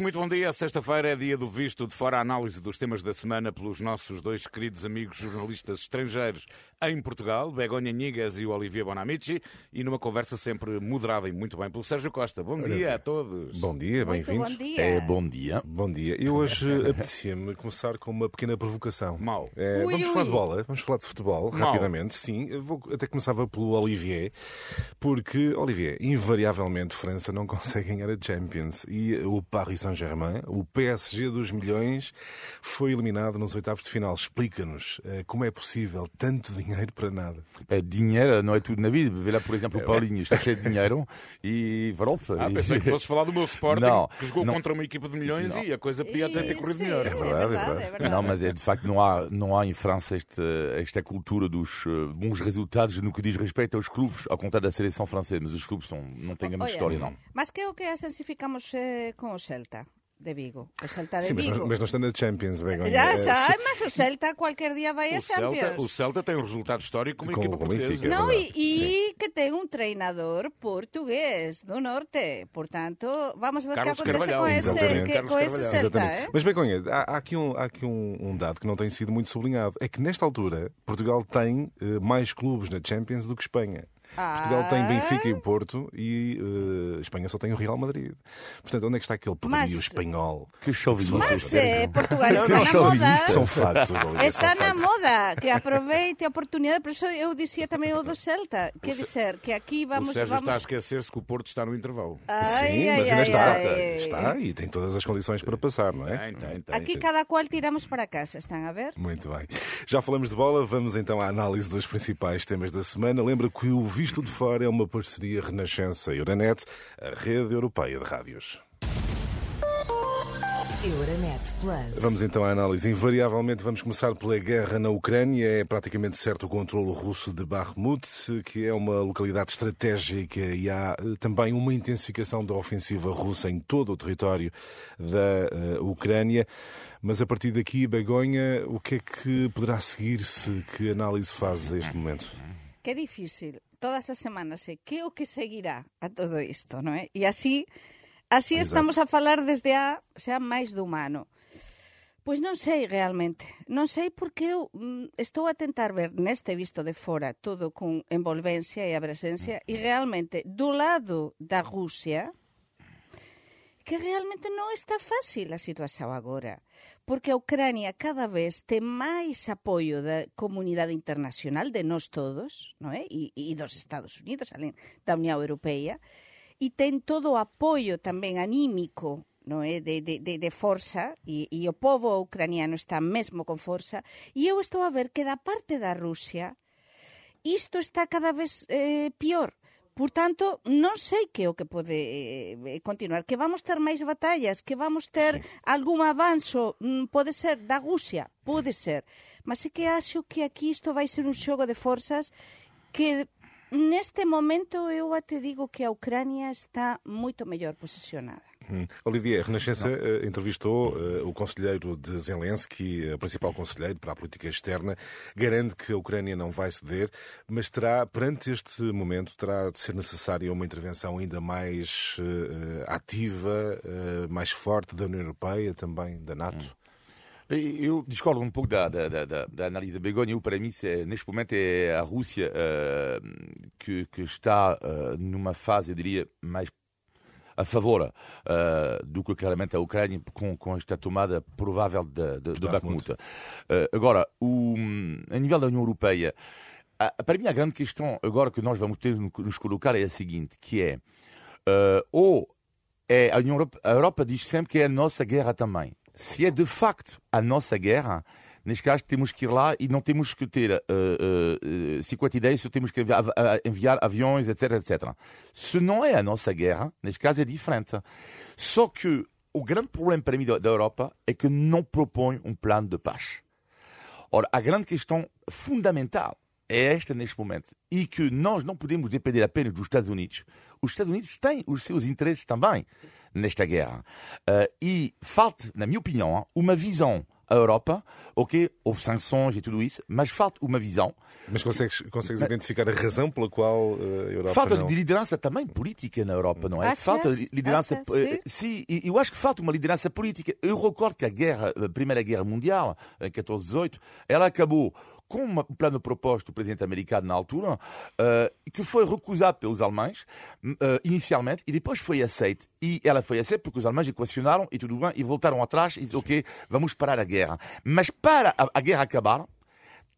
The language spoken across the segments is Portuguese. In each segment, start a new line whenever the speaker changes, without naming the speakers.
Muito bom dia. Sexta-feira é dia do visto de fora a análise dos temas da semana pelos nossos dois queridos amigos jornalistas estrangeiros em Portugal, Begonha Nigas e o Olivier Bonamici, e numa conversa sempre moderada e muito bem pelo Sérgio Costa. Bom dia a todos.
Bom dia, bem-vindos.
Bom dia.
É bom dia.
Bom dia. Eu hoje apetecia-me começar com uma pequena provocação.
Mal.
É,
Ui,
vamos
ui.
falar de bola, vamos falar de futebol
Mal.
rapidamente. Sim, eu vou, até começava pelo Olivier, porque, Olivier, invariavelmente França não consegue ganhar a Champions e o Paris Saint-Germain, o PSG dos milhões, foi eliminado nos oitavos de final. Explica-nos eh, como é possível tanto dinheiro para nada.
É, dinheiro não é tudo na vida. Vê lá, por exemplo, o Paulinho está cheio de dinheiro e volta.
Ah, pensei que fosses falar do meu Sporting,
Não,
que jogou
não.
contra uma equipa de milhões
Não.
e a coisa podia até ter corrido melhor.
É
verdade, é
verdade,
verdade.
é verdade.
Não, mas é, de facto não há, não há em França esta, esta cultura dos eh, bons resultados no que diz respeito aos clubes, ao contrário da seleção francesa, mas os clubes são, não têm grande
Olha,
história, não.
Mas que é o que sensificamos eh, com o Celta de Vigo? O Celta de
Sim, mas,
Vigo.
não, mas não está na Champions, Begonha.
Já sai, mas o Celta qualquer dia vai a
O Celta,
Champions.
o Celta tem um resultado histórico com uma
Com-
equipa
com
portuguesa.
Não, e, e que tem um treinador português do norte. Portanto, vamos ver o que acontece
Carvalhal,
com esse, que- com esse Celta. Eh?
Mas, Begonha, há, há aqui, um, há aqui um, um dado que não tem sido muito sublinhado. É que, nesta altura, Portugal tem eh, mais clubes na Champions do que Espanha. Portugal tem
Ah.
Benfica e o Porto e eh, Espanha só tem o Real Madrid. Portanto, onde é que está aquele poderio
Mas-
espanhol?
Que chauvinismo.
Mas eh, Portugal está
Não,
na moda.
São factos,
Está na moda, que aproveite a oportunidade. Por isso eu dizia também o do Celta. Quer dizer, que aqui
O
vamos...
Sérgio
vamos...
está a esquecer-se que o Porto está no intervalo.
Ai,
Sim,
ai,
mas ainda
ai,
está.
ai.
Está e tem todas as condições para passar, não é?
Tem, tem, tem.
Aqui cada qual tiramos para casa, estão a ver?
Muito bem. Já falamos de bola, vamos então à análise dos principais temas da semana. Lembra que o Visto de Fora é uma parceria Renascença Euronet, a rede europeia de rádios.
Euronet Plus.
Vamos então à análise. Invariavelmente vamos começar pela guerra na Ucrânia. É praticamente certo o controle russo de Bakhmut, que é uma localidade estratégica e há eh, também uma intensificação da ofensiva russa em todo o território da eh, Ucrânia. Mas a partir daqui, Begonha, o que é que poderá seguir-se? Que análise faz a este momento?
Que difícil. todas as semanas, e que o que seguirá a todo isto, non é? E así, así estamos a falar desde a, xa, máis do humano. Pois non sei realmente, non sei porque eu mm, estou a tentar ver neste visto de fora todo con envolvencia e a presencia mm. e realmente do lado da Rusia, que realmente non está fácil a situación agora, porque a Ucrania cada vez ten máis apoio da comunidade internacional, de nós todos, non é? E, eh? e dos Estados Unidos, além da Unión Europea, e ten todo o apoio tamén anímico no é? De, de, de, de forza e, e o povo ucraniano está mesmo con forza e eu estou a ver que da parte da Rusia isto está cada vez eh, pior Por tanto, non sei que o que pode eh, eh, continuar, que vamos ter máis batallas, que vamos ter sí. algún avanzo, mm, pode ser da Rusia, pode ser. Mas é que acho que aquí isto vai ser un xogo de forzas que neste momento eu até digo que a Ucrania está moito mellor posicionada.
Hum. Olivier, a Renascença eh, entrevistou eh, o conselheiro de Zelensky, o principal conselheiro para a política externa, garante que a Ucrânia não vai ceder, mas terá, perante este momento, terá de ser necessária uma intervenção ainda mais eh, ativa, eh, mais forte da União Europeia, também da NATO.
Eu discordo um pouco da, da, da, da análise da Begonha. Eu, para mim, é, neste momento é a Rússia uh, que, que, está uh, numa fase, eu diria, mais a favor uh, do que claramente a Ucrânia com, com esta tomada provável de, de, de Bakhmut. Agora, o, a nível da União Europeia, uh, para mim a grande questão agora que nós vamos ter de nos colocar é a seguinte, que é ou é a, União Europe, a Europa diz sempre que é a nossa guerra também. Se é de facto a nossa guerra, neste caso temos que ir lá e não temos que ter uh, uh, 50 ideias, só temos que enviar, enviar, aviões, etc, etc. Se não é a nossa guerra, neste caso é diferente. Só que o grande problema para mim da Europa é que não propõe um plano de paz. Ora, a grande questão fundamental é esta neste momento e que nós não podemos depender apenas dos Estados Unidos. Os Estados Unidos têm os seus interesses também nesta guerra. Uh, e falta, na minha opinião, uma visão à Europa, ok, houve sanções e tudo isso, mas falta uma visão.
Mas consegues, consegues mas... identificar a razão pela qual uh, a Europa
Falta
não...
de liderança também política na Europa, não é?
Ah,
falta
de
liderança...
Ah, sim.
sim, eu acho que falta uma liderança política. Eu recordo que a guerra, a Primeira Guerra Mundial, em 14-18, ela acabou com um plano proposto do presidente americano na altura, uh, que foi recusado pelos alemães uh, inicialmente e depois foi aceito. E ela foi aceita porque os alemães equacionaram e tudo bem e voltaram atrás e disseram, ok, vamos parar a guerra. Mas para a, a guerra acabar,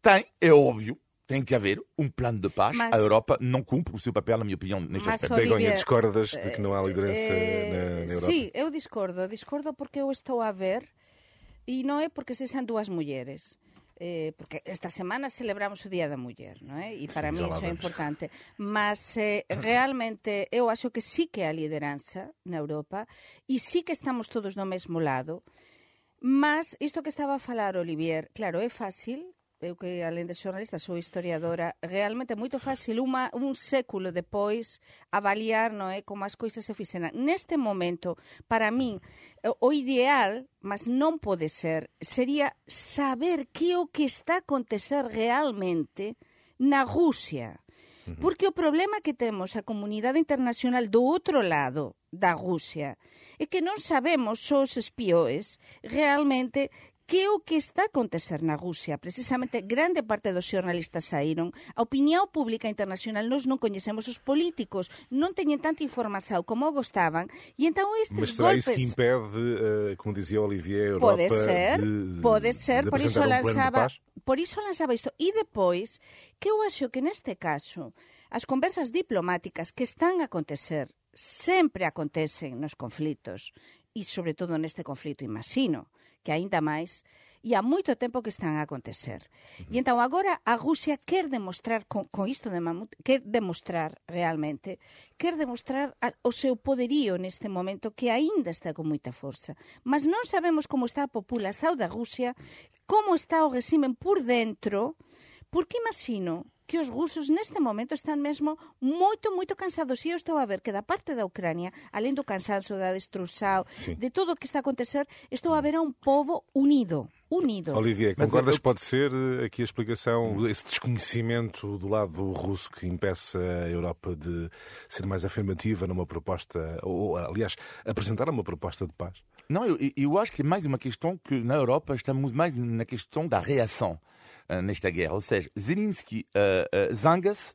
tem, é óbvio, tem que haver um plano de paz. Mas, a Europa não cumpre o seu papel, na minha opinião, neste
aspecto. Begonha, discordas de que não há liderança na, na Europa?
Sim, eu discordo. Discordo porque eu estou a ver, e não é porque sejam duas mulheres, eh, porque esta semana celebramos o Día da Muller, non é? E para sí, mí iso é importante. Mas eh, realmente eu acho que sí que a lideranza na Europa e sí que estamos todos no mesmo lado. Mas isto que estaba a falar Olivier, claro, é fácil eu que além de xornalista sou historiadora, realmente é moito fácil uma, un século depois avaliar non é, como as coisas se fixeran. Neste momento, para min, o ideal, mas non pode ser, sería saber que o que está a acontecer realmente na Rusia. Porque o problema que temos a comunidade internacional do outro lado da Rusia é que non sabemos os espioes realmente que é o que está a acontecer na Rusia. Precisamente, grande parte dos xornalistas saíron. A opinión pública internacional nós non coñecemos os políticos, non teñen tanta información como gostaban, e então estes
Mas será
golpes...
Mas que impede, uh, como dizia Olivier, Europa...
Pode ser,
de,
pode ser,
de
por iso
um
lanzaba... Por iso lanzaba isto. E depois, que eu acho que neste caso, as conversas diplomáticas que están a acontecer sempre acontecen nos conflitos, e sobre todo neste conflito imagino que aínda máis, e há moito tempo que están a acontecer. Uh -huh. E entón agora a Rusia quer demostrar con, con isto de mamut, quer demostrar realmente, quer demostrar a, o seu poderío neste momento que aínda está con moita forza. Mas non sabemos como está a população da Rusia, como está o regime por dentro, porque imagino que os rusos neste momento están mesmo moito, moito cansados. E eu estou a ver que da parte da Ucrania, além do cansanzo, da destrução, sí. de tudo o que está a acontecer, estou a ver a um povo unido. Unido.
Olivia, concordas que pode ser eh, aqui a explicação, esse desconhecimento do lado russo que impeça a Europa de ser mais afirmativa numa proposta, ou aliás, apresentar uma proposta de paz?
Não, eu, eu acho que é mais uma questão que na Europa estamos mais na questão da reação. Eh, nesta guerra. Ou seja, Zelensky uh, uh, zanga-se,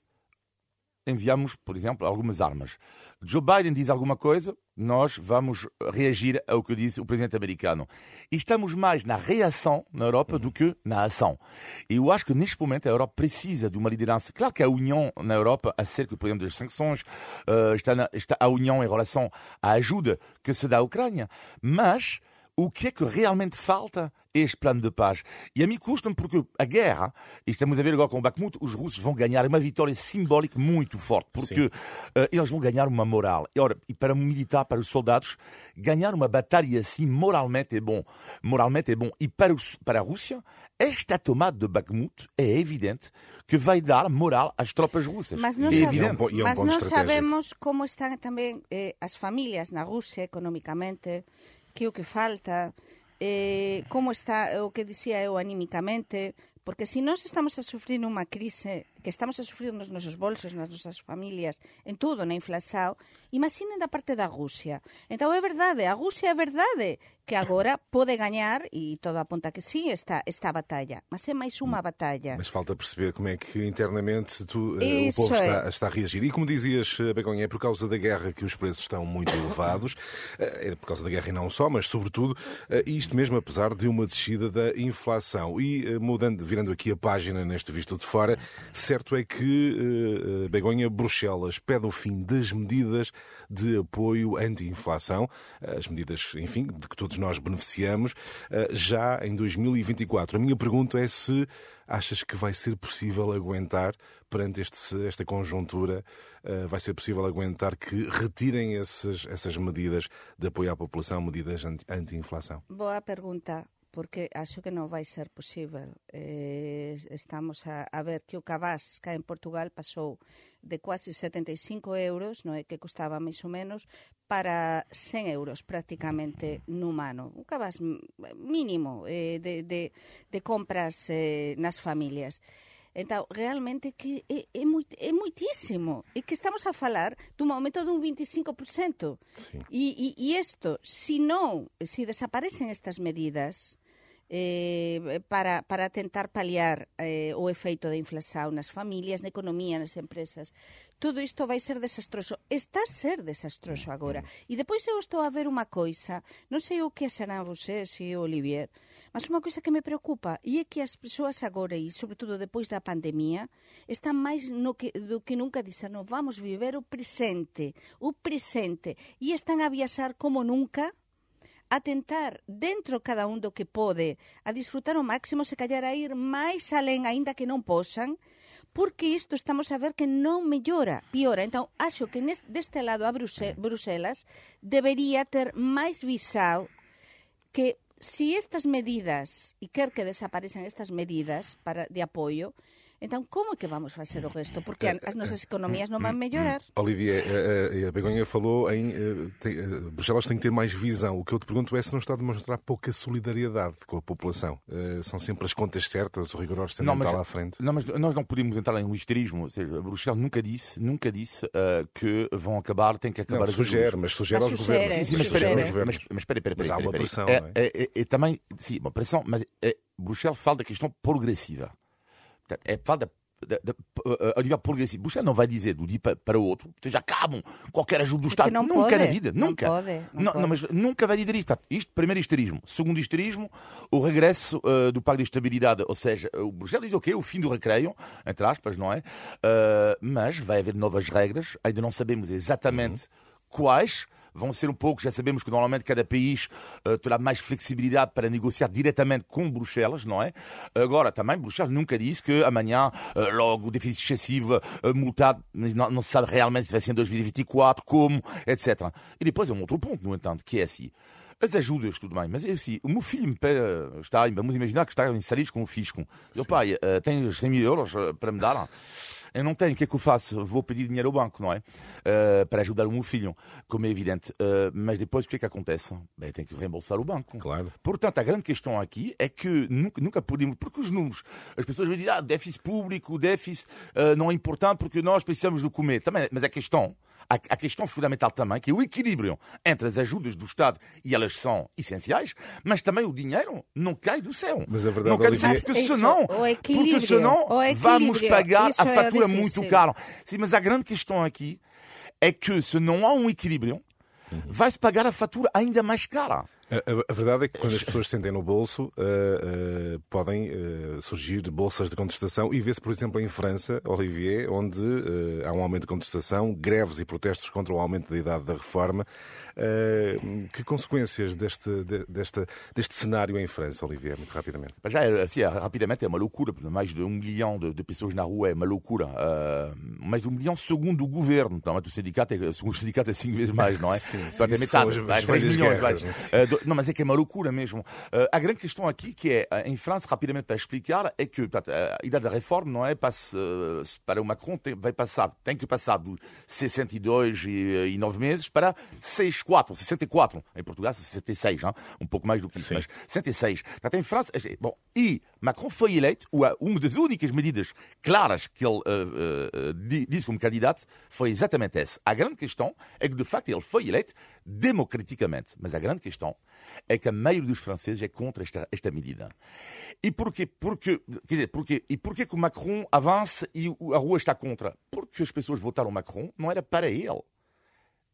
enviamos, por exemplo, algumas armas. Joe Biden diz alguma coisa, nós vamos reagir ao que disse o presidente americano. E estamos mais na reação na Europa do que na ação. E eu acho que neste momento a Europa precisa de uma liderança. Claro que a União na Europa, acerca, por exemplo, das sanções, está, na, está a União em relação à ajuda que se dá à Ucrânia, mas o que é que realmente falta este plano de paz. E a mim custa-me porque a guerra, e estamos a ver agora com o Bakhmut, os russos vão ganhar uma vitória simbólica muito forte, porque uh, eles vão ganhar uma moral. E, ora, e para um militar, para os soldados, ganhar uma batalha assim moralmente é bom. Moralmente é bom. E para, os, para a Rússia, esta tomada de Bakhmut é evidente que vai dar moral às tropas russas.
Mas não,
é
sabe.
É um, é um
mas não sabemos como estão também eh, as famílias na Rússia economicamente, que o que falta, eh, como está o que dicía eu anímicamente, porque se nós estamos a sufrir unha crise que estamos a sufrir nos nosos bolsos, nas nosas familias, en todo, na inflación, imaginen da parte da Rusia. Entón é verdade, a Rusia é verdade que agora pode gañar, e todo apunta que sí, esta, esta batalla, mas é máis unha batalla.
Mas falta perceber como é que internamente tu, uh, o povo está, é. está, a reagir. E como dizias, eh, Begonha, é por causa da guerra que os preços estão muito elevados, eh, é por causa da guerra e não só, mas sobretudo, isto mesmo apesar de uma descida da inflação. E mudando, virando aqui a página neste visto de fora, certo é que uh, Begonha Bruxelas pede o fim das medidas de apoio anti-inflação, as medidas, enfim, de que todos nós beneficiamos, uh, já em 2024. A minha pergunta é se achas que vai ser possível aguentar perante este, esta conjuntura, uh, vai ser possível aguentar que retirem essas, essas medidas de apoio à população, medidas anti-inflação?
Boa pergunta porque acho que non vai ser posível. Eh, estamos a, a ver que o cabás cá en Portugal pasou de quase 75 euros, non é que costaba máis ou menos, para 100 euros prácticamente nun ano. Un cabás mínimo eh, de, de, de compras eh, nas familias. Entao, realmente que é, é, moi, é moitísimo. E que estamos a falar dun aumento dun 25%. Sí. E, e, e isto, se non, se desaparecen estas medidas, eh, para, para tentar paliar eh, o efeito da inflación nas familias, na economía, nas empresas. Todo isto vai ser desastroso. Está a ser desastroso agora. E depois eu estou a ver unha coisa, non sei o que será vosés e Olivier, mas unha coisa que me preocupa e é que as persoas agora, e sobretudo depois da pandemia, están máis no que, do que nunca dicen, non, vamos viver o presente, o presente, e están a viaxar como nunca, a tentar dentro cada un do que pode, a disfrutar o máximo se callar a ir máis alén aínda que non posan, porque isto estamos a ver que non mellora, piora. Entón, acho que neste, deste lado a Bruse, Bruselas debería ter máis visao que si estas medidas, e quer que desaparezan estas medidas para de apoio, Entón, como é que vamos facer o resto? Porque as nosas economías non van mellorar.
Olivia, a Begonha falou em tem, Bruxelas tem que ter mais visão. O que eu te pergunto é se não está a demonstrar pouca solidariedade com a população. São sempre as contas certas, o rigor orçamental
não, mas,
à frente.
Não, mas nós não podemos entrar em um histerismo. Ou seja, Bruxelas nunca disse, nunca disse uh, que vão acabar, tem que acabar
não, sugere, mas sugere aos governos.
Sim, sim, mas espera, mas, mas espera, espera,
Mas há uma pressão,
é,
não é?
É, é, é, também, sim, uma pressão, mas é, Bruxelas fala da questão progressiva. É, da de, a nível progressivo. Você não vai dizer do dia para o outro, vocês acabam qualquer ajuda do Estado.
não
nunca
pode,
na vida,
não
nunca.
Pode, não,
não,
pode.
mas nunca vai dizer isto. Isto, primeiro histerismo. Segundo histerismo, o regresso uh, do Pacto de Estabilidade. Ou seja, o Bruxelas diz o quê? O fim do recreio, entre aspas, não é? Uh, mas vai haver novas regras, ainda não sabemos exatamente uhum. quais vão ser um pouco, já sabemos que normalmente cada país uh, terá mais flexibilidade para negociar diretamente com Bruxelas, não é? Agora, também, Bruxelas nunca disse que amanhã, uh, logo, o déficit excessivo uh, multado, não, não se sabe realmente se vai ser em 2024, como, etc. E depois é um outro ponto, no entanto, que é assim. As ajudas, tudo bem, mas é assim, o meu filho me pede, está, vamos imaginar que está salários com o fisco. Meu pai, uh, tens 100 mil euros para me dar? Eu não tenho, o que é que eu faço? Vou pedir dinheiro ao banco, não é? Uh, para ajudar o meu filho, como é evidente. Uh, mas depois o que é que acontece? Bem, tem que reembolsar o banco.
Claro.
Portanto, a grande questão aqui é que nunca, nunca podemos. Porque os números, as pessoas vão dizer, ah, déficit público, déficit não é importante porque nós precisamos de comer. Também, mas a questão a, questão fundamental também, que é o equilíbrio entre as ajudas do Estado, e elas são essenciais, mas também o dinheiro não cai do céu.
Mas a verdade,
não quer
Olivier...
dizer porque senão, porque senão vamos pagar a fatura é muito cara. Sim, mas a grande questão aqui é que se não há um equilíbrio, uhum. vai-se pagar a fatura ainda mais cara.
A, a, verdade é que quando as pessoas sentem no bolso, uh, uh, podem uh, surgir bolsas de contestação e vê-se, por exemplo, em França, Olivier, onde há um aumento de contestação, greves e protestos contra o aumento da idade da reforma. que consequências deste, de, deste, deste cenário em França, Olivier, muito rapidamente?
Já, assim, rapidamente, é uma loucura, mais de um milhão de, de pessoas na rua é uma loucura. mais de um milhão segundo o governo. Então, o sindicato é, segundo o sindicato é cinco vezes mais, não é?
Sim, sim,
Portanto, é metade,
as,
é 3 milhões.
Guerras,
vai. Não, mas é que é uma loucura mesmo. Uh, a grande questão aqui, que é, em França, rapidamente para explicar, é que portanto, a idade da reforma não é passe, uh, para o Macron, tem, vai passar, tem que passar de 62 e, e 9 meses para 64, 64. Em Portugal, 66, não? um pouco mais do que isso,
Sim.
mas 66. Portanto, em França, bom, e Macron foi eleito, uma das únicas medidas claras que ele uh, disse como candidato foi exatamente essa. A grande questão é que, de facto, ele foi eleito democraticamente. Mas a grande questão é que a maioria dos franceses é contra esta, esta medida. E porquê? Porque, quer dizer, porquê? E porquê que o Macron avança e a rua está contra? Porque as pessoas votaram Macron, não era para ele.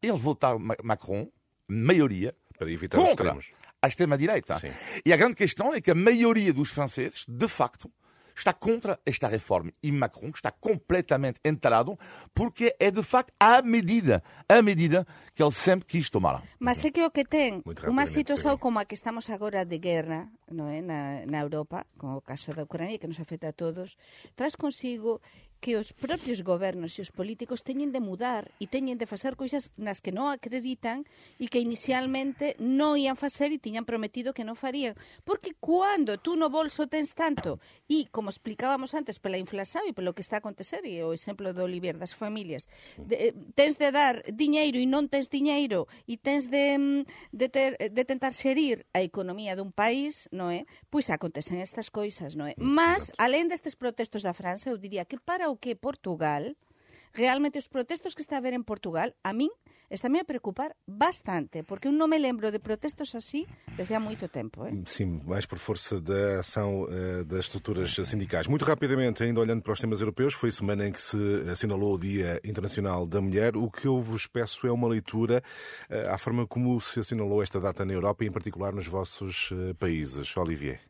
Ele votaram Macron, maioria,
para evitar
contra
os extremos.
a extrema-direita. E a grande questão é que a maioria dos franceses, de facto, está contra esta reforma. E Macron está completamente enterado porque é, de facto, a medida, a medida que ele sempre quis tomar.
Mas é que o que
rapidamente,
situación
Begoña.
como a que estamos agora de guerra no é? na, na Europa, con o caso da Ucrania, que nos afecta a todos, traz consigo que os propios gobernos e os políticos teñen de mudar e teñen de facer cousas nas que non acreditan e que inicialmente non ian facer e tiñan prometido que non farían. Porque cando tú no bolso tens tanto e, como explicábamos antes, pela inflación e pelo que está a acontecer, e o exemplo do Olivier das familias, de, eh, tens de dar diñeiro e non tens diñeiro e tens de, mm, de, ter, de tentar xerir a economía dun país, non é? Pois acontecen estas cousas, non é? Mas, alén destes protestos da França, eu diría que para o que Portugal, realmente os protestos que está a haber en Portugal, a min está-me a preocupar bastante, porque eu non me lembro de protestos así desde há moito tempo. Eh?
Sim, mais por força da ação uh, das estruturas sindicais. Muito rapidamente, ainda olhando para os temas europeus, foi semana em que se assinalou o Dia Internacional da Mulher. O que eu vos peço é uma leitura uh, à forma como se assinalou esta data na Europa e, em particular, nos vossos uh, países. Olivier.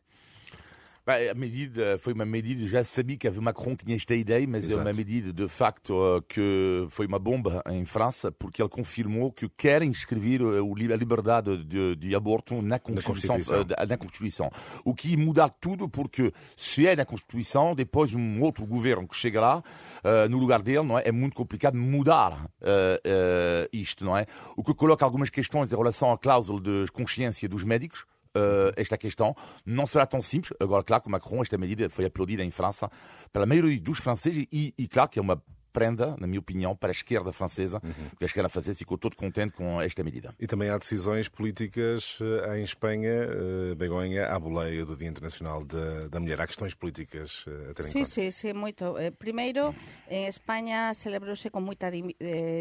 A medida foi uma medida, já sabia que Macron tinha esta ideia, mas Exato. é uma medida de facto que foi uma bomba em França, porque ele confirmou que quer inscrever a liberdade de, de aborto na Constituição, na na Constituição. O que muda tudo, porque se é na Constituição, depois um outro governo que chega lá, uh, no lugar dele, não é? é muito complicado mudar uh, uh, isto, não é? O que coloca algumas questões em relação à cláusula de consciência dos médicos, uh, esta questão não será tão simples. Agora, claro que Macron, esta medida foi aplaudida em França pela maioria dos franceses e, e claro que é uma prenda, na minha opinião, para a esquerda francesa, uhum. porque a esquerda francesa ficou todo contente com esta medida.
E também há decisões políticas eh, em Espanha, Begonha, à boleia do Dia Internacional da, da Mulher. Há questões políticas a ter em
sim,
conta.
Sim, sim, muito. Primeiro, em Espanha celebrou-se com muita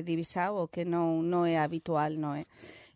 divisão, o que não, não é habitual, não é?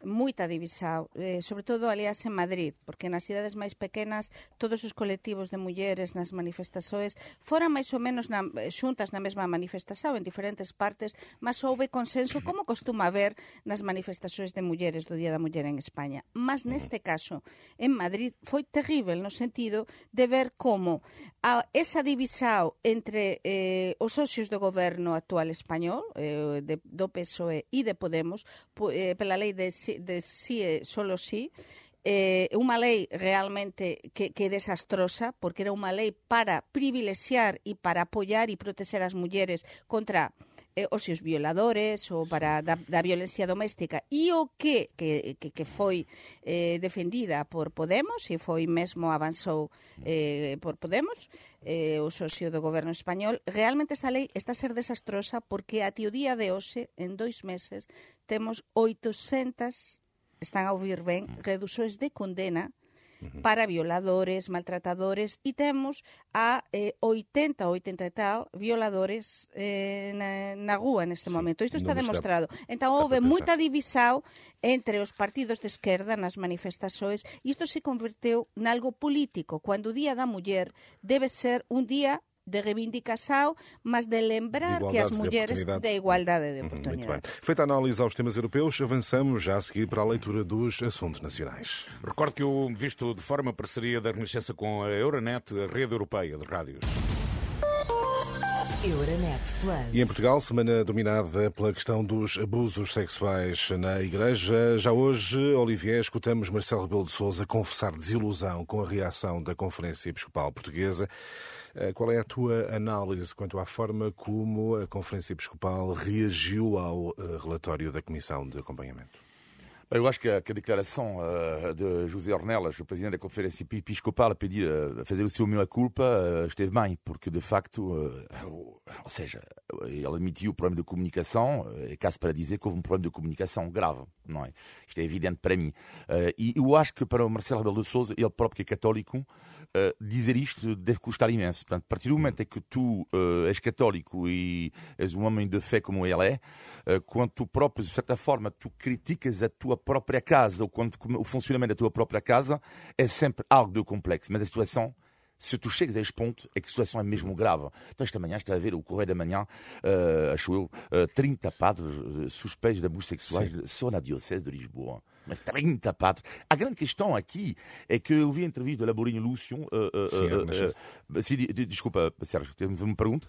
moita divisa, eh, sobre todo aliás en Madrid, porque nas cidades máis pequenas todos os colectivos de mulleres nas manifestasoes foran máis ou menos na, eh, xuntas na mesma manifestação en diferentes partes, mas houve consenso como costuma haber nas manifestasoes de mulleres do Día da Muller en España. Mas neste caso, en Madrid, foi terrível no sentido de ver como a, esa divisao entre eh, os socios do goberno actual español, eh, de, do PSOE e de Podemos, po, eh, pela lei de de sí e solo sí, eh, unha lei realmente que, que é desastrosa, porque era unha lei para privilexiar e para apoiar e proteger as mulleres contra eh, os seus violadores ou para da, da violencia doméstica. E o que que, que, que foi eh, defendida por Podemos e foi mesmo avanzou mm. eh, por Podemos eh, o socio do goberno español realmente esta lei está a ser desastrosa porque a ti o día de hoxe en dois meses temos 800 están a ouvir ben mm. reduxoes de condena para violadores, maltratadores e temos a eh, 80 ou 80 e tal violadores eh, na, na rúa neste sí, momento. Isto está demostrado. Entón houve moita divisao entre os partidos de esquerda nas manifestaxoes. Isto se converteu nalgo político, cando o Día da Muller debe ser un día de reivindicação, mas de lembrar de que as mulheres da igualdade de oportunidades. Muito bem.
Feita a análise aos temas europeus, avançamos já a seguir para a leitura dos assuntos nacionais.
Recordo que o visto de forma parceria da Renascença com a Euronet, a rede europeia de rádios.
Euronet Plus. E em Portugal, semana dominada pela questão dos abusos sexuais na Igreja. Já hoje, Olivier, escutamos Marcelo Rebelo de Sousa confessar desilusão com a reação da Conferência Episcopal Portuguesa. Eh, qual é a tua análise quanto à forma como a Conferência Episcopal reagiu ao eh, relatório da Comissão de Acompanhamento?
Eu acho que a, que a declaração uh, de José Ornelas, o presidente da Conferência Episcopal, a pedir a fazer o seu meia-culpa, uh, esteve bem, porque de facto, ou seja, ele admitiu o problema de comunicação, é caso para dizer que houve um problema de comunicação grave, não é? Isto é evidente para mim. e eu acho que para o Marcelo Rebelo de Souza, ele próprio que é católico, dizer isto deve custar imenso. Portanto, a partir do momento em que tu és católico e és um homem de fé como ele é, quando tu próprio, de certa forma, tu criticas a tua própria casa ou quando o funcionamento da tua própria casa, é sempre algo de complexo. Mas a situação se tu chegas a este ponto, é que a situação é mesmo grave. Então, esta manhã está a ver o Correio da Manhã, uh, acho eu, uh, 30 padres suspeitos de abusos sexuais Sim. só na Diocese de Lisboa mas 30 padres. A grande questão aqui é que eu vi a entrevista do Laborinho Lúcio. Uh, uh, uh, sim, desculpa, Sérgio, teve uma pergunta?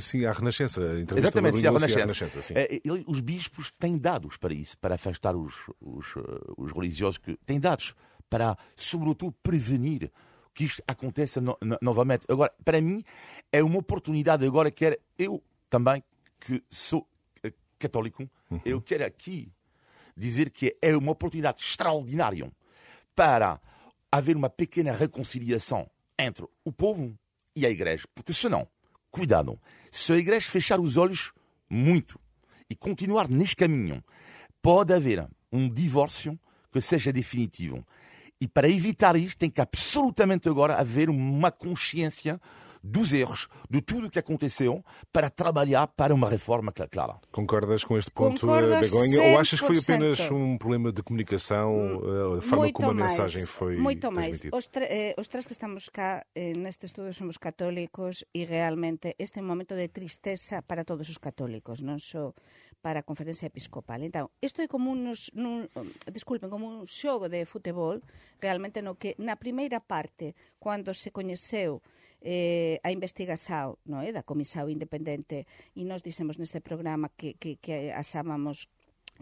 Sim, à Renascença.
Exatamente, sim, à Renascença. Renascença sim. Ele, os bispos têm dados para isso, para afastar os, os, os religiosos que têm dados para, sobretudo, prevenir que isto aconteça no, no, novamente. Agora, para mim, é uma oportunidade agora que eu também, que sou eh, católico, uhum. eu quero aqui dizer que é uma oportunidade extraordinária para haver uma pequena reconciliação entre o povo e a igreja. Porque senão, cuidado, se a igreja fechar os olhos muito e continuar neste caminho, pode haver um divórcio que seja definitivo. E para evitar isto, tem que absolutamente agora haver uma consciência dos erros, de tudo o que aconteceu, para trabalhar para uma reforma clara.
Concordas com este ponto,
Concordo
Begonha? Ou achas que foi apenas um problema de comunicação, eh, a forma muito como a mais, mensagem foi
Muito mais. Os, eh, os tres que estamos cá eh, neste estudo somos católicos e realmente este é un momento de tristeza para todos os católicos, non só para a conferencia episcopal. Então, isto é como un, nun, disculpen, como un xogo de futebol, realmente no que na primeira parte, cando se coñeceu eh, a investigasao no é? da Comisao Independente e nos dixemos neste programa que, que, que asábamos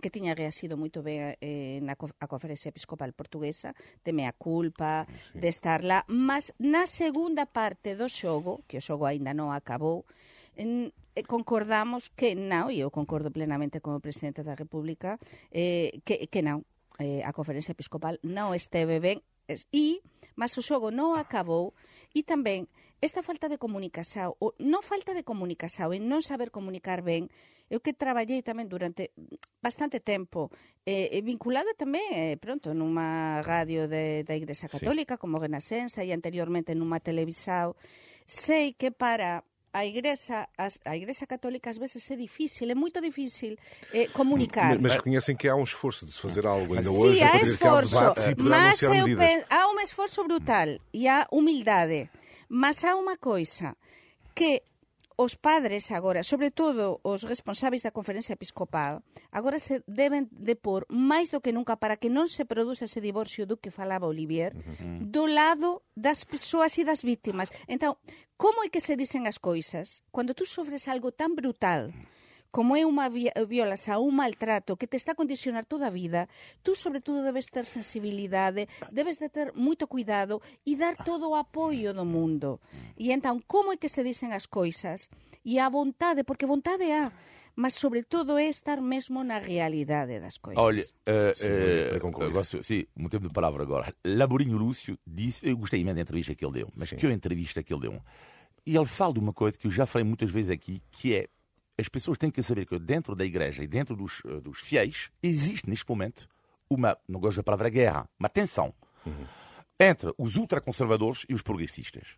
que tiña reasido moito ben eh, na a Conferencia Episcopal Portuguesa, teme a culpa ah, sí. de estarla, mas na segunda parte do xogo, que o xogo aínda non acabou, en, eh, concordamos que non, e eu concordo plenamente como Presidente da República, eh, que, que non, eh, a Conferencia Episcopal non esteve ben, e, mas o xogo non acabou, e tamén esta falta de comunicación, ou non falta de comunicación, en non saber comunicar ben, eu que traballei tamén durante bastante tempo eh, vinculada tamén, eh, pronto, nunha radio de, da Igrexa Católica sí. como Renacença e anteriormente nunha televisao, sei que para a Igrexa, as, a Igrexa Católica ás veces é difícil, é moito difícil eh, comunicar.
Mas, reconhecem que há um esforço de se fazer algo ainda
sí,
hoje.
há esforço, mas eu pen, há un esforço brutal e há humildade. Mas há unha coisa que os padres agora, sobre todo os responsáveis da Conferencia Episcopal, agora se deben de por máis do que nunca para que non se produza ese divorcio do que falaba Olivier, do lado das persoas e das vítimas. Entón, como é que se dicen as coisas? Cando tú sofres algo tan brutal, como é unha violación, un maltrato que te está a condicionar toda a vida, tú sobre todo debes ter sensibilidade, debes de ter moito cuidado e dar todo o apoio do mundo. E entón, como é que se dicen as coisas? E a vontade, porque vontade há, mas sobre todo é estar mesmo na realidade das coisas.
Olha, uh, uh, gosto, sim, um tempo de palavra agora. Laborinho Lúcio disse, eu gostei imenso da entrevista que ele deu, mas sim. que entrevista que ele deu. E ele fala de uma coisa que eu já falei muitas vezes aqui, que é as pessoas têm que saber que dentro da igreja e dentro dos, eh, dos fiéis existe neste momento uma, não gosto da palavra guerra, uma tensão uhum. entre os ultraconservadores e os progressistas.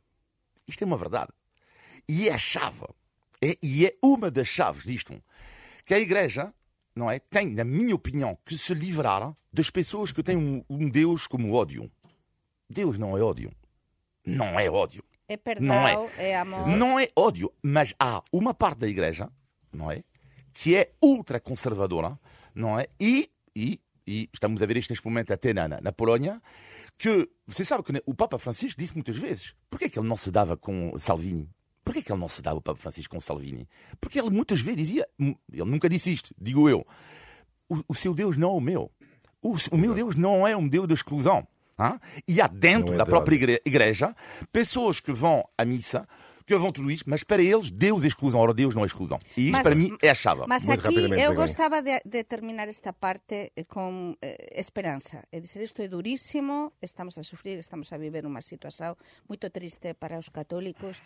Isto é uma verdade. E é a chave, é, e é uma das chaves disto, que a igreja não é, tem, na minha opinião, que se livrar das pessoas que têm um, um Deus como ódio. Deus não é ódio. Não é ódio.
É perdão, não é. é amor.
Não é ódio, mas há uma parte da igreja não é? Que é ultraconservadora, não é? E, e, e estamos a ver isto neste momento até na, na Polónia, que você sabe que o Papa Francisco disse muitas vezes: por que, é que ele não se dava com Salvini? Por que, é que ele não se dava o Papa Francisco com Salvini? Porque ele muitas vezes dizia, ele nunca disse isto, digo eu, o, o seu Deus não é o meu. O, o meu Deus não é um Deus da exclusão. Hein? E há dentro é da própria igreja pessoas que vão à missa que vão tudo isto, mas para eles Deus é exclusão, ora Deus não é exclusão. E isto
mas,
para mim é a chave.
Mas Muito aqui eu gostava de, de, terminar esta parte eh, com eh, esperança. É dizer, isto é duríssimo, estamos a sofrer, estamos a viver uma situação muito triste para os católicos,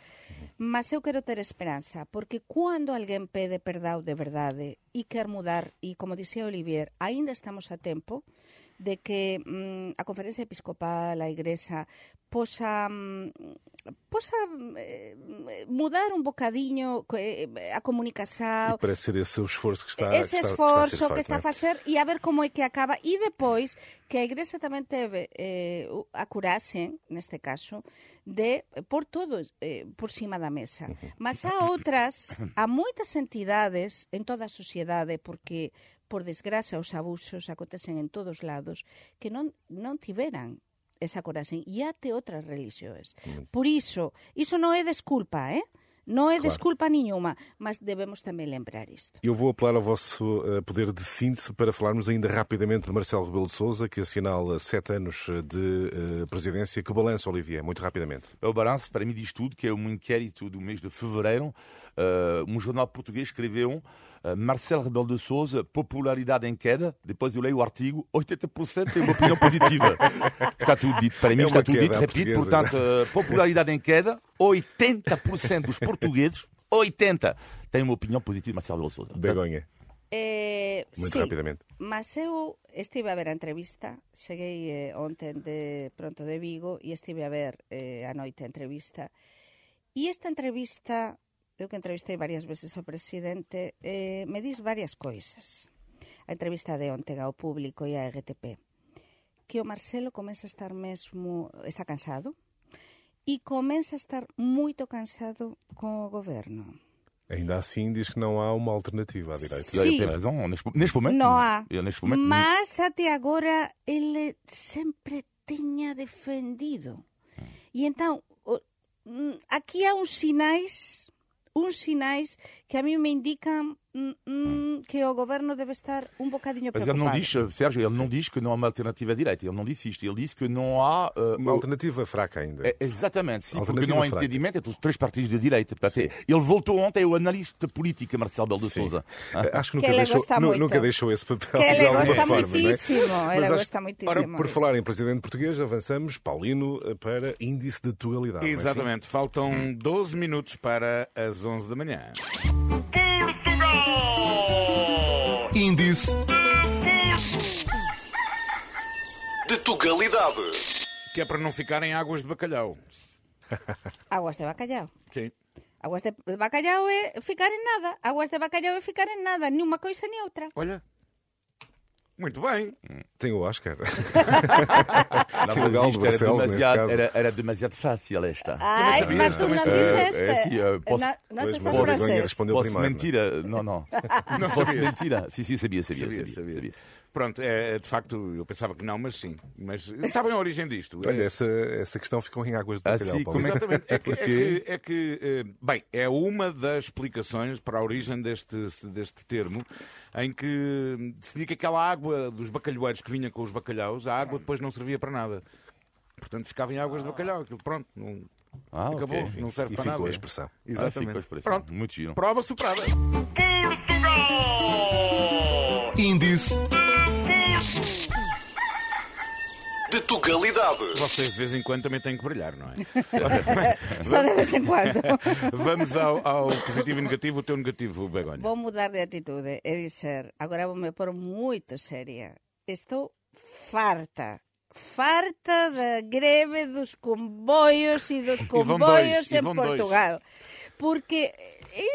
mas eu quero ter esperança, porque quando alguém pede perdão de verdade e quer mudar, e como dizia Olivier, ainda estamos a tempo de que mm, a Conferencia Episcopal, a Igreja, posa mm, posa eh, mudar un bocadiño eh, a comunicación.
E para ser ese o esforzo que está
Ese esforzo que está a facer e a ver como é que acaba e depois que a Igrexa tamén teve eh, a curase, neste caso, de por todos eh, por cima da mesa. Mas há outras, há moitas entidades en toda a sociedade porque por desgracia os abusos acontecen en todos lados que non non tiveran esa coragem e até outras religiões. Por iso, iso non é desculpa, eh? Non é desculpa nenhuma, mas debemos também lembrar isto.
Eu vou apelar ao vosso uh, poder de síntese para falarmos ainda rapidamente de Marcelo Rebelo de Sousa, que assinala sete anos de uh, presidência. Que balanço, Olivier? Muito rapidamente.
O balanço, para mim, diz tudo, que é um inquérito do mês de fevereiro. Uh, um jornal português escreveu uh, Marcelo Rebelo de Sousa, popularidade em queda. Depois eu leio o artigo, 80% tem uma opinião positiva. está tudo dito. Para mim
É
está tudo
queda
dito.
à
Repito, portanto, uh, popularidade em queda. 80% dos portugueses, 80%, têm uma opinião positiva de Marcelo Rebelo de Sousa.
Begonha,
Eh,
muito
sí,
rapidamente.
Mas eu estive a ver a entrevista, cheguei eh, ontem de pronto de Vigo e estive a ver eh, a noite a entrevista. E esta entrevista, eu que entrevistei varias veces ao presidente, eh, me dis varias coisas. A entrevista de ontem ao público e a RTP. Que o Marcelo comeza a estar mesmo, está cansado, e comeza a estar moito cansado con o goberno.
Ainda assim, diz que não há uma alternativa à direita.
Sim.
Tem razão, neste, neste momento.
Non há.
neste momento,
Mas até agora ele sempre tiña defendido. E então, o- mm, aquí há uns sinais, uns sinais que a mí me indican mm, que o goberno debe estar um bocadinho
Mas ele
preocupado.
não diz, Sérgio, ele não diz que não há uma alternativa à direita. Ele não disse isto. Ele disse que não há. uh,
Uma alternativa fraca ainda.
É, exatamente, sim, porque não há
fraca.
entendimento entre os três partidos de direita. Portanto, ele voltou ontem ao analista política Marcelo Belo de
Sim.
Souza.
Eh, Acho que
Que
nunca,
ele
deixou,
gosta
nu-
muito.
nunca deixou esse papel.
Que ele gosta
forma, é?
muitíssimo, ele
Mas acho-
gosta muitíssimo
Ora, por falar em presidente português, avançamos, Paulino, eh, para índice de é assim?
Exatamente, faltam 12 minutos para as 11 da manhã.
Índice de Tugalidade.
Que é para não ficar em águas de bacalhau.
Aguas de bacalhau.
Sim.
Aguas de bacalhau é ficar em nada. Aguas de bacalhau é ficar em nada. Ni uma coisa nem outra.
Olha. Muito bem.
Tem o Oscar.
Não,
Galo
isto era
Barcelos, neste
demasiado, era, era demasiado fácil esta.
Ai, mas tu não disseste.
É, eu posso-
Na- não
Pois,
sei se
mas
és
o Begonha
francês.
respondeu
Posso
primeiro.
mentira? Não, não.
Não
Posso
sabia.
mentira? Sim, sim, sabia, sabia,
Sabia,
sabia.
sabia. Pronto, é, de facto, eu pensava que não, mas sim. Mas sabem a origem disto?
Olha,
É-
essa, essa questão ficou em águas de
Ah,
bacalhau.
sim,
Paulino.
como
Exatamente. É que, é que, é que, eh, bem, é uma das explicações para a origem deste, deste termo, em que se diz que aquela água dos bacalhoeiros que vinha com os bacalhaus, a água depois não servia para nada. Portanto, ficava em águas de bacalhau. Aquilo, pronto, não,
Ah, ok.
acabou, não serve
E
para
ficou
nada.
a expressão.
Ah,
Exatamente.
ficou a expressão.
Pronto,
Muito giro.
prova superada.
Índice de Tugalidade.
Vocês de vez em quando também têm que brilhar, não é?
Só de vez em quando.
Vamos ao, ao positivo e negativo, o teu negativo, Begonha.
Vou mudar de atitude e dizer, agora vou-me pôr muito séria. Estou farta. farta da greve dos comboios e dos comboios en Portugal. Porque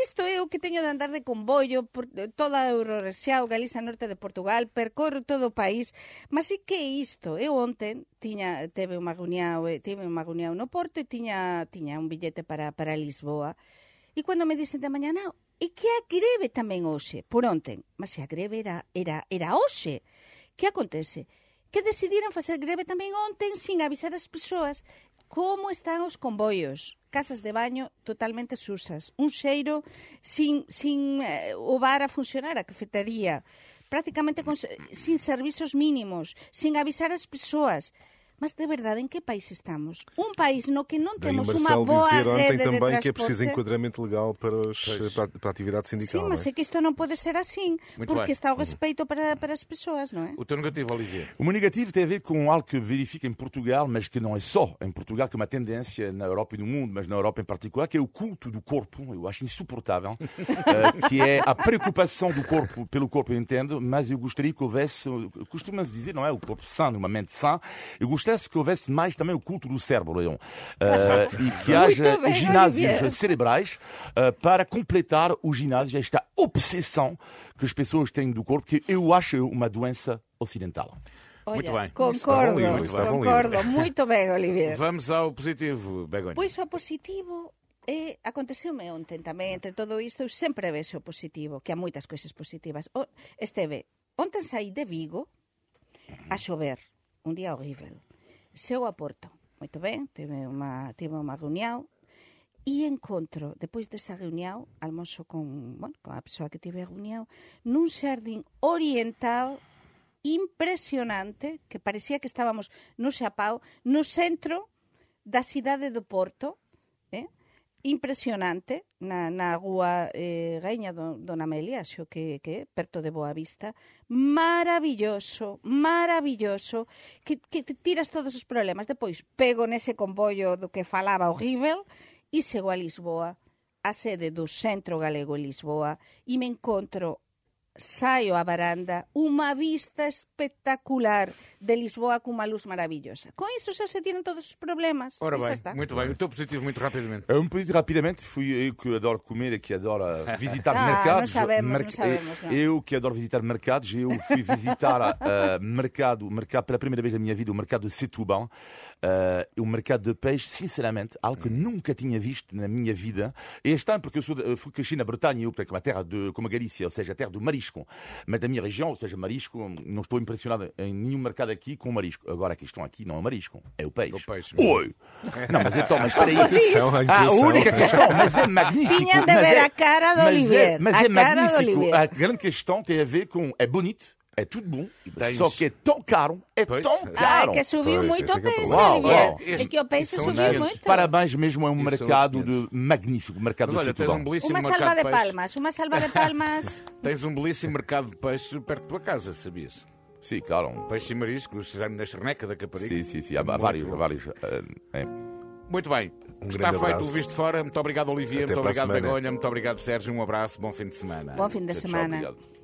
isto é o que teño de andar de comboio por toda a Eurorexia, o Galiza Norte de Portugal, percorro todo o país, mas e que é isto? Eu onten tiña, teve unha reunión, eh, tive unha reunión no Porto e tiña, tiña un billete para, para Lisboa. E cando me dicen de mañana, e que a greve tamén hoxe, por onten, mas se a greve era, era, era hoxe, que acontece? Que acontece? que decidiran facer greve tamén ontem sin avisar as persoas como están os comboios casas de baño totalmente susas, un xeiro sin, sin eh, o bar a funcionar, a cafetería, prácticamente con, sin servizos mínimos, sin avisar as persoas. Mas de verdade, en que país estamos? Un país no que non
Daí o
temos unha
Marcelo
boa
dizer ontem
rede de
também
transporte.
que é preciso enquadramento legal para, os, para, para a atividade sindical.
Sim, mas
não
é que isto non pode ser assim,
Muito
porque
bem.
está o respeito para, para as pessoas, não é?
O teu negativo, Olivier.
O meu negativo tem a ver com algo que verifica em Portugal, mas que não é só em Portugal, que é uma tendência na Europa e no mundo, mas na Europa em particular, que é o culto do corpo. Eu acho insuportável, eh, que é a preocupação do corpo pelo corpo, eu entendo, mas eu gostaria que houvesse, costuma-se dizer, não é? O corpo sano, uma mente sã. Eu gostaria que houvesse mais também o culto do cérebro, Leon. Eh, e que haja
bem,
ginásios
Olivier.
cerebrais eh, para completar o ginásio, esta obsessão que as pessoas têm do corpo, que eu acho uma doença ocidental.
Olha,
Muito bem.
Concordo,
livro,
concordo. Muito ben, Olivier.
Vamos ao positivo, Begonha.
Pois o positivo é, aconteceume ontem tamén, entre todo isto, eu sempre vexo o positivo, que há moitas coisas positivas. O, esteve, ontem saí de Vigo a xover, un día horrível. seu a Porto. Moito ben, tive unha, tive unha reunión e encontro, depois desa reunión, almoço con, bueno, con a persoa que tive a reunión, nun xardín oriental impresionante, que parecía que estábamos no Xapao, no centro da cidade do Porto, impresionante na, na agua eh, gaiña do, Dona Amelia, xo que, que perto de Boa Vista, maravilloso, maravilloso, que, que tiras todos os problemas. Depois pego nese comboio do que falaba o Rivel e chego a Lisboa, a sede do Centro Galego en Lisboa, e me encontro saio á varanda, unha vista espectacular de Lisboa cunha luz maravillosa. Com iso xa se tienen todos os problemas.
Ora bem,
está.
muito bem. O teu positivo, muito rapidamente.
Um pouco rapidamente, fui eu que adoro comer e que adoro visitar
Ah,
mercados.
não sabemos,
Merc-
não sabemos, não.
Eu que adoro visitar mercados, eu fui visitar uh, mercado, mercado pela primeira vez na minha vida, o mercado de Setúbal, uh, o mercado de peixe, sinceramente, algo que nunca tinha visto na minha vida. E este ano, porque eu sou, de- fui crescer na Bretanha, eu, portanto, uma terra de, como a Galícia, ou seja, a terra do marisco, mas da minha região, ou seja, marisco, não estou impressionado em nenhum mercado aqui com marisco. Agora a questão aqui não é marisco, é o peixe.
É o peixe.
Oi! Não, mas então, mas espera aí.
Atenção,
A
atenção.
única questão, mas é magnífico.
Tinham de
mas
ver
é-
a cara do
mas
Olivier.
É, mas
A
é
cara do
magnífico. A grande questão tem a ver com. É bonito, é tudo bom,
tens-
só que é tão caro, é
Pois.
tão
Ah,
caro.
é que subiu
Pois,
muito o
é é
preço. Olivier.
Uau,
É que o preço subiu muito.
Parabéns mesmo, é um
Isso
mercado
500.
de magnífico, mercado
Mas
de
olha, tens
Setúbal.
um belíssimo
Uma
mercado
salva de
peixe.
palmas, uma salva de palmas.
Tens um belíssimo mercado de peixe perto da tua casa, sabias?
Sim, claro.
Peixe e mariscos, na Charneca da Caparica.
Sim, sim, sim. Há, vários, há vários. eh, é.
Muito bem.
Um
Está feito
abraço.
o Visto Fora. Muito obrigado, Olivia.
Até
muito obrigado. Begonha. Muito obrigado, Sérgio. Um abraço. Bom fim de semana.
Bom fim de
Tchau,
semana.
obrigado.